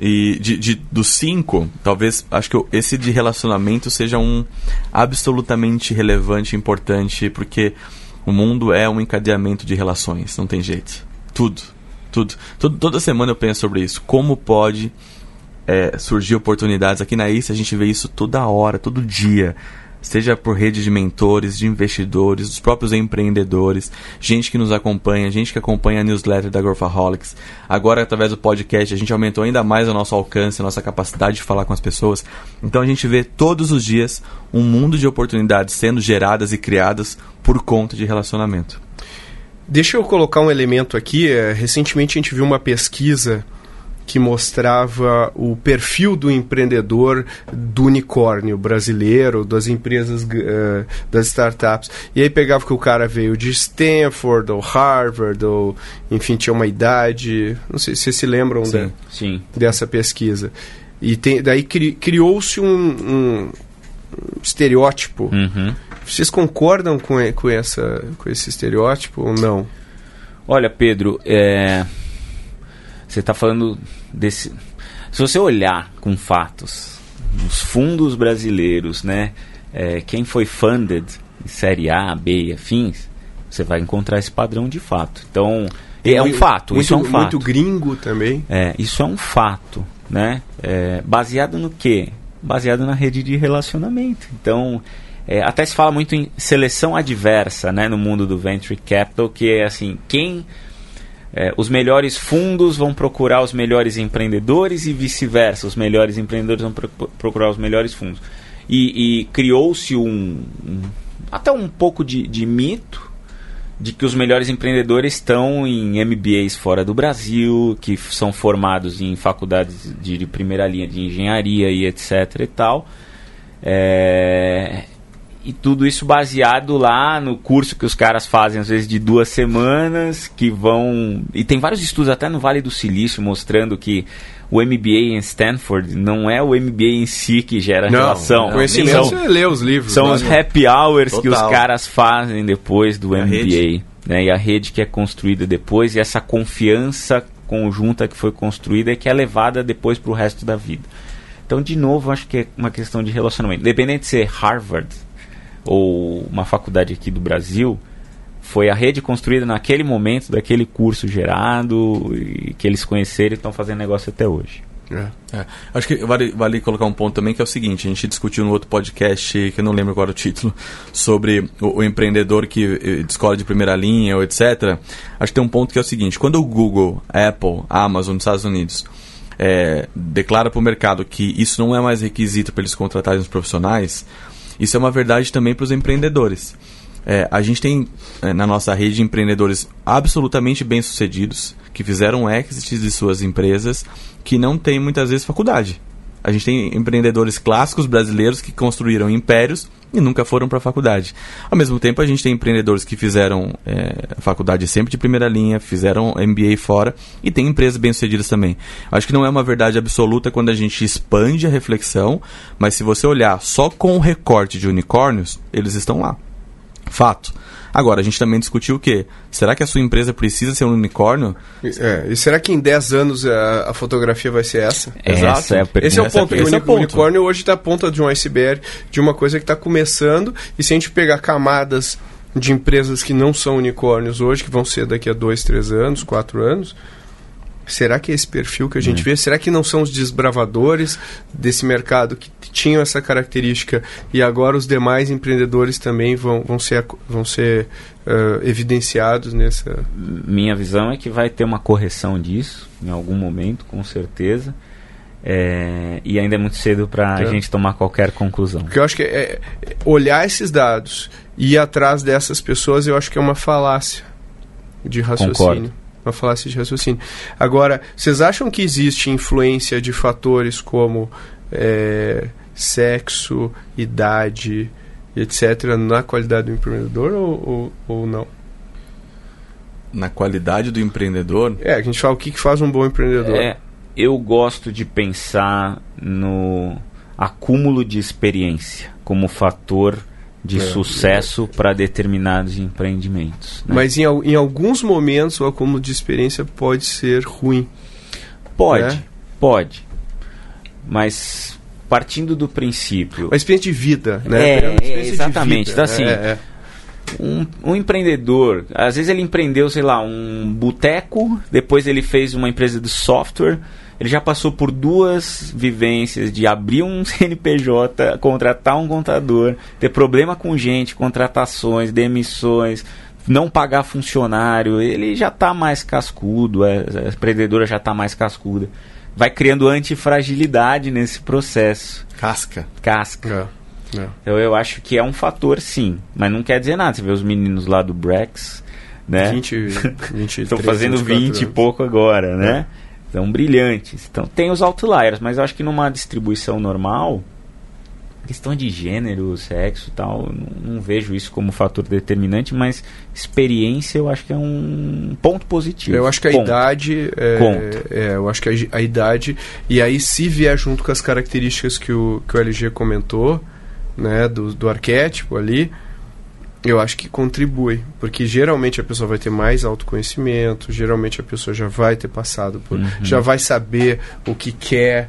E de, de, dos cinco, talvez, acho que esse de relacionamento seja um absolutamente relevante, importante, porque o mundo é um encadeamento de relações, não tem jeito. Tudo tudo. toda semana eu penso sobre isso. Como pode é, surgir oportunidades aqui na ICE? A gente vê isso toda hora, todo dia. Seja por rede de mentores, de investidores, dos próprios empreendedores, gente que nos acompanha, gente que acompanha a newsletter da Growthaholics. Agora, através do podcast, a gente aumentou ainda mais o nosso alcance, a nossa capacidade de falar com as pessoas. Então, a gente vê todos os dias um mundo de oportunidades sendo geradas e criadas por conta de relacionamento. Deixa eu colocar um elemento aqui. É, recentemente a gente viu uma pesquisa que mostrava o perfil do empreendedor do unicórnio brasileiro, das empresas, uh, das startups. E aí pegava que o cara veio de Stanford ou Harvard, ou enfim, tinha uma idade. Não sei se vocês se lembram sim, de, sim. dessa pesquisa. E tem, daí cri, criou-se um, um, estereótipo. Uhum vocês concordam com, com, essa, com esse estereótipo ou não? Olha, Pedro, é... você está falando desse. Se você olhar com fatos, os fundos brasileiros, né? É, quem foi funded em série A, B e afins, você vai encontrar esse padrão de fato. Então, é um fato. Muito, isso é um fato. Muito gringo também. É, isso é um fato, né? É, baseado no quê? baseado na rede de relacionamento. Então, é, até se fala muito em seleção adversa, né, no mundo do venture capital, que é assim, quem é, os melhores fundos vão procurar os melhores empreendedores e vice-versa, os melhores empreendedores vão pro procurar os melhores fundos. E, e criou-se um, um, até um pouco de, de mito de que os melhores empreendedores estão em MBAs fora do Brasil, que são formados em faculdades de, de primeira linha de engenharia e etc e tal. É, e tudo isso baseado lá no curso que os caras fazem, às vezes de duas semanas, que vão. E tem vários estudos até no Vale do Silício mostrando que o MBA em Stanford não é o MBA em si que gera não, relação. Conhecimento são, você lê os livros. São os happy hours Total. que os caras fazem depois do a MBA. Né, e a rede que é construída depois, e essa confiança conjunta que foi construída e que é levada depois para o resto da vida. Então, de novo, acho que é uma questão de relacionamento. Independente de ser Harvard, ou uma faculdade aqui do Brasil, foi a rede construída naquele momento, daquele curso gerado, e que eles conheceram e estão fazendo negócio até hoje. É. É. Acho que vale, vale colocar um ponto também que é o seguinte: a gente discutiu no outro podcast, que eu não lembro agora o título, sobre o, o empreendedor que eh, de escola de primeira linha ou etc. Acho que tem um ponto que é o seguinte: quando o Google, Apple, Amazon nos Estados Unidos é, declara para o mercado que isso não é mais requisito para eles contratarem os profissionais, isso é uma verdade também para os empreendedores. É, a gente tem é, na nossa rede de empreendedores absolutamente bem-sucedidos, que fizeram exits de suas empresas, que não têm muitas vezes faculdade. A gente tem empreendedores clássicos brasileiros que construíram impérios e nunca foram para a faculdade. Ao mesmo tempo, a gente tem empreendedores que fizeram é, faculdade sempre de primeira linha, fizeram MBA fora e tem empresas bem-sucedidas também. Acho que não é uma verdade absoluta quando a gente expande a reflexão, mas se você olhar só com o recorte de unicórnios, eles estão lá. Fato. Agora, a gente também discutiu o quê? Será que a sua empresa precisa ser um unicórnio? É, e será que em 10 anos a, a, fotografia vai ser essa? Exato. É esse é o ponto. Esse é o ponto. O unicórnio hoje está a ponta de um iceberg, de uma coisa que está começando, e se a gente pegar camadas de empresas que não são unicórnios hoje, que vão ser daqui a 2, 3 anos, 4 anos, Será que é esse perfil que a gente hum. vê? Será que não são os desbravadores desse mercado que tinham essa característica e agora os demais empreendedores também vão, vão ser, vão ser uh, evidenciados nessa. Minha visão é que vai ter uma correção disso em algum momento, com certeza. É, e ainda é muito cedo para a é. gente tomar qualquer conclusão. Porque eu acho que é, é, olhar esses dados e ir atrás dessas pessoas, eu acho que é uma falácia de raciocínio. Concordo uma falácia de raciocínio. Agora, vocês acham que existe influência de fatores como é, sexo, idade, etc., na qualidade do empreendedor ou, ou, ou, não? Na qualidade do empreendedor? É, a gente fala o que, que faz um bom empreendedor. É, eu gosto de pensar no acúmulo de experiência como fator de é, sucesso para determinados empreendimentos. Né? Mas em, em alguns momentos o acúmulo de experiência pode ser ruim. Pode, né? pode. Mas partindo do princípio. Uma experiência de vida, né? É, é exatamente. Vida, então, assim, é, é. Um, um, empreendedor, às vezes ele empreendeu, sei lá, um boteco, depois ele fez uma empresa de software, ele já passou por duas vivências de abrir um CNPJ, contratar um contador, ter problema com gente, contratações, demissões, não pagar funcionário. Ele já está mais cascudo, a, a empreendedora já está mais cascuda. Vai criando antifragilidade nesse processo. Casca. Casca. É, é. Então eu acho que é um fator sim, mas não quer dizer nada. Você vê os meninos lá do Brex, né? 20, 20 Estão fazendo 20 e pouco agora, né? É são brilhantes. Então tem os outliers, mas eu acho que numa distribuição normal, questão de gênero, sexo e tal, não, não, vejo isso como fator determinante, mas experiência eu acho que é um ponto positivo. Eu acho que a ponto. idade. É, é, eu acho que a, a, idade. E aí, se vier junto com as características que o, que o LG comentou, né, do, do arquétipo ali eu acho que contribui, porque geralmente a pessoa vai ter mais autoconhecimento, geralmente a pessoa já vai ter passado por, uhum. já vai saber o que quer,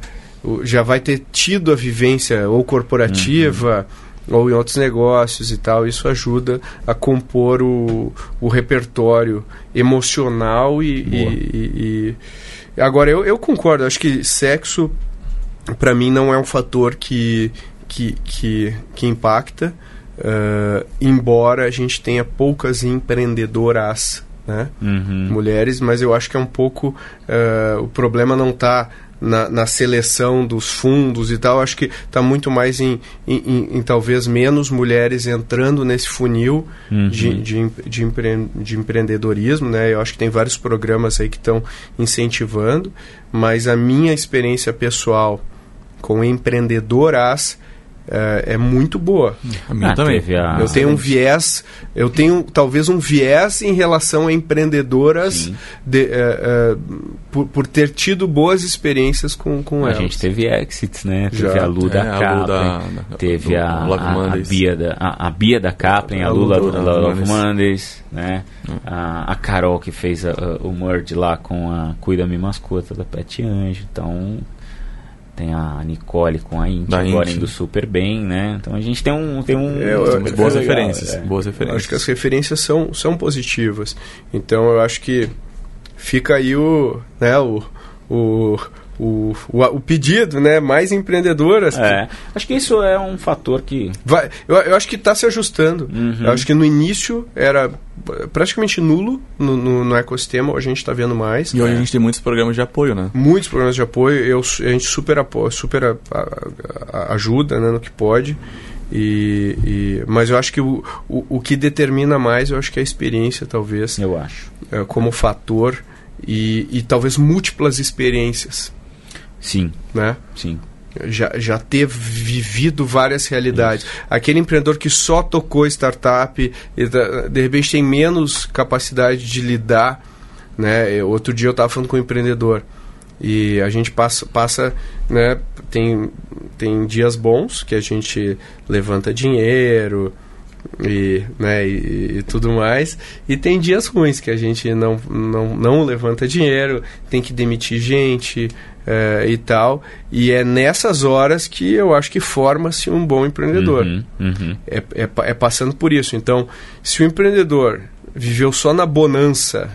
já vai ter tido a vivência ou corporativa uhum. ou em outros negócios e tal. Isso ajuda a compor o, o repertório emocional e, e, e, agora eu, eu concordo. Acho que sexo para mim não é um fator que, que, que, que impacta, uh, embora a gente tenha poucas empreendedoras, né? Uhum. mulheres, mas eu acho que é um pouco uh, o problema não está na, na, seleção dos fundos e tal, acho que está muito mais em, em, em, em, talvez menos mulheres entrando nesse funil uhum. de, de, de, empre, de, empreendedorismo, né? Eu acho que tem vários programas aí que estão incentivando, mas a minha experiência pessoal com empreendedoras é, é muito boa. A minha ah, também. A... Eu tenho um viés, eu tenho talvez um viés em relação a empreendedoras de, é, é, por, por, ter tido boas experiências com, com a elas. A gente teve exits, né? Já. Teve a Lu da Kaplan, teve a, a, a, Bia da, a, a Bia da Kaplan, a, a Lula da Love Mondays, né? Hum. A, a Carol que fez a, o merge lá com a Cuida Me Mascota da Pet Anjo. Então, tem a Nicole com a Inti, agora indo super bem, né? Então a gente tem um. Tem um é, eu, é, boas, referências, é. boas referências. Acho que as referências são, são positivas. Então eu acho que fica aí o. Né, o, o o, o, o, pedido, né? Mais empreendedoras. É, acho que isso é um fator que. Vai, eu, eu acho que está se ajustando. Uhum. Eu acho que no início era praticamente nulo no, no, no ecossistema, hoje a gente está vendo mais. E hoje a gente tem muitos programas de apoio, né? Muitos programas de apoio, eu, a gente super apoia, super a, a, a, ajuda né, no que pode. E, e, mas eu acho que o, o, o, que determina mais, eu acho que é a experiência, talvez. Eu acho. É, como fator e, e talvez múltiplas experiências. Sim. Né? Sim. Já, já ter vivido várias realidades. Isso. Aquele empreendedor que só tocou startup, de repente tem menos capacidade de lidar. Né? Outro dia eu estava falando com um empreendedor e a gente passa, passa né? tem, tem dias bons que a gente levanta dinheiro, e, né, e, e, tudo mais. E tem dias ruins que a gente não, não, não levanta dinheiro, tem que demitir gente é, e tal. E é nessas horas que eu acho que forma-se um bom empreendedor. Uhum, uhum. É, é, é passando por isso. Então, se o empreendedor viveu só na bonança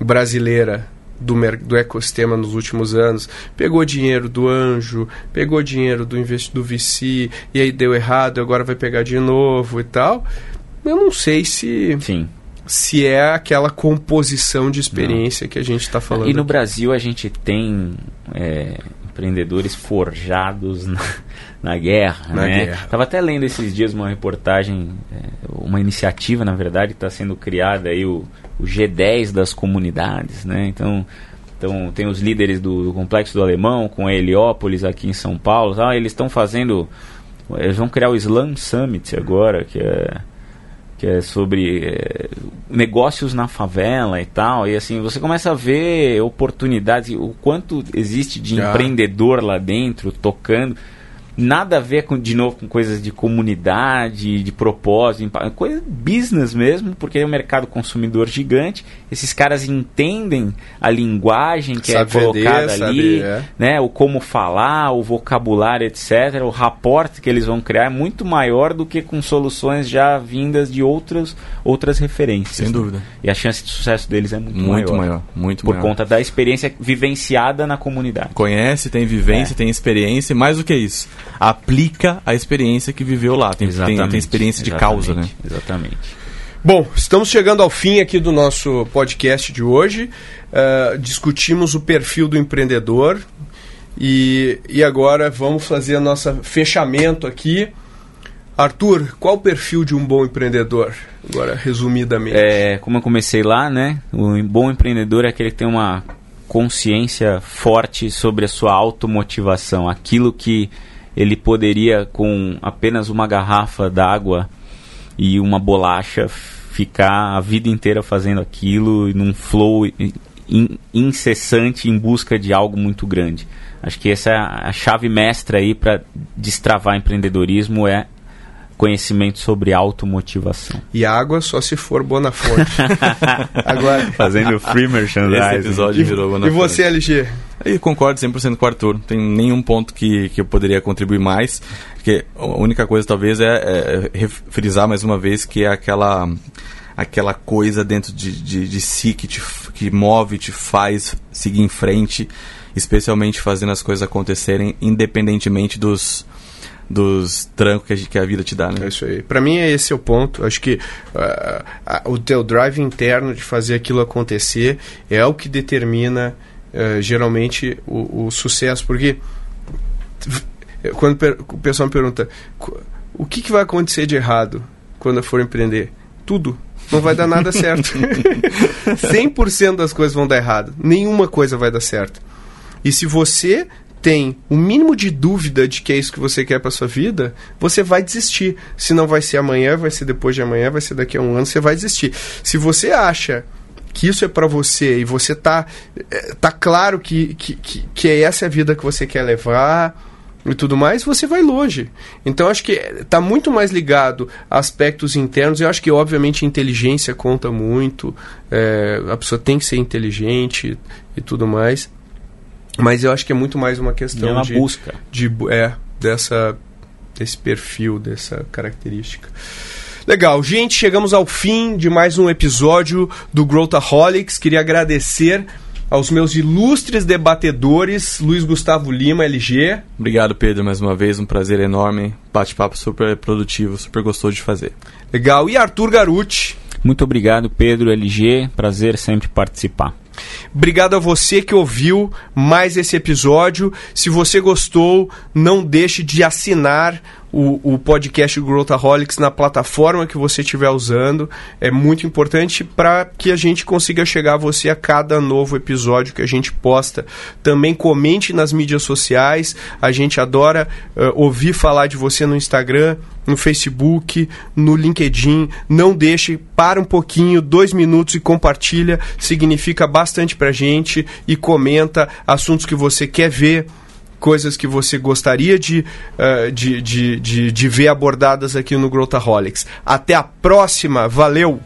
brasileira do, do ecossistema nos últimos anos, pegou dinheiro do anjo, pegou dinheiro do investi do VC, e aí deu errado, agora vai pegar de novo e tal. Eu não sei se. Sim. Se é aquela composição de experiência não. que a gente está falando. E no aqui. Brasil a gente tem é, empreendedores forjados na, na guerra. Na né? guerra. Tava até lendo esses dias uma reportagem, é, uma iniciativa, na verdade, está sendo criada aí o o G10 das comunidades, né? Então, então tem os líderes do, do, Complexo do Alemão, com a Heliópolis aqui em São Paulo, ah, eles estão fazendo, eles vão criar o Slam Summit agora, que é que é sobre é, negócios na favela e tal, e assim, você começa a ver oportunidades, o quanto existe de Já. empreendedor lá dentro, tocando, nada a ver com, de novo com coisas de comunidade, de propósito, coisa business mesmo, porque é um mercado consumidor gigante. Esses caras entendem a linguagem que é sabe é colocada vender, ali, sabe, é. né? O como falar, o vocabulário, etc. O rapport que eles vão criar é muito maior do que com soluções já vindas de outras outras referências. Sem dúvida. E a chance de sucesso deles é muito, muito maior. maior muito por maior. conta da experiência vivenciada na comunidade. Conhece, tem vivência, é. tem experiência, e mais do que isso aplica a experiência que viveu lá. Tem, tem, tem experiência de causa, né? Exatamente. Bom, estamos chegando ao fim aqui do nosso podcast de hoje. Uh, discutimos o perfil do empreendedor e, e agora vamos fazer a nossa fechamento aqui. Arthur, qual o perfil de um bom empreendedor? Agora, resumidamente. É, como eu comecei lá, né? O bom empreendedor é aquele que tem uma consciência forte sobre a sua automotivação, aquilo que ele poderia, com apenas uma garrafa d'água e uma bolacha, ficar a vida inteira fazendo aquilo num flow in, incessante em busca de algo muito grande. Acho que essa é a chave mestra aí para destravar empreendedorismo é conhecimento sobre automotivação. E água só se for Bonafonte. Agora, fazendo free merchandising. Esse episódio e, virou Bonafonte. E você, LG? Eu concordo 100% com o Arthur. Tem nenhum ponto que, que eu poderia contribuir mais. Porque a única coisa, talvez, é, é frisar mais uma vez que é aquela aquela coisa dentro de, de, de si que te que move, te faz seguir em frente especialmente fazendo as coisas acontecerem independentemente dos dos trancos que a, que a vida te dá, né? É isso aí. Para mim, é esse o ponto. Acho que uh, uh, o teu drive interno de fazer aquilo acontecer é o que determina uh, geralmente o, o, sucesso. Porque quando o pessoal me pergunta o que, que vai acontecer de errado quando eu for empreender, tudo. Não vai dar nada certo. 100% das coisas vão dar errado. Nenhuma coisa vai dar certo. E se você tem o mínimo de dúvida de que é isso que você quer para sua vida, você vai desistir. Se não vai ser amanhã, vai ser depois de amanhã, vai ser daqui a um ano, você vai desistir. Se você acha que isso é para você e você tá eh, tá claro que, que, que, que é essa a vida que você quer levar e tudo mais, você vai longe. Então acho que está muito mais ligado a aspectos internos. Eu acho que obviamente inteligência conta muito. É, a pessoa tem que ser inteligente e tudo mais. Mas eu acho que é muito mais uma questão é uma de busca de é dessa desse perfil, dessa característica. Legal, gente, chegamos ao fim de mais um episódio do Growthaholics. Queria agradecer aos meus ilustres debatedores, Luiz Gustavo Lima, LG. Obrigado, Pedro, mais uma vez, um prazer enorme. Bate-papo super produtivo, super gostoso de fazer. Legal. E Arthur Garuti. Muito obrigado, Pedro, LG. Prazer sempre participar. Obrigado a você que ouviu mais esse episódio. Se você gostou, não deixe de assinar o, o podcast Growthaholics na plataforma que você estiver usando. É muito importante para que a gente consiga chegar a você a cada novo episódio que a gente posta. Também comente nas mídias sociais. A gente adora uh, ouvir falar de você no Instagram, no Facebook, no LinkedIn. Não deixe, para um pouquinho, dois minutos e compartilha. Significa bastante para a gente e comenta assuntos que você quer ver coisas que você gostaria de, uh, de, de, de, de ver abordadas aqui no Growthaholics. Até a próxima, valeu!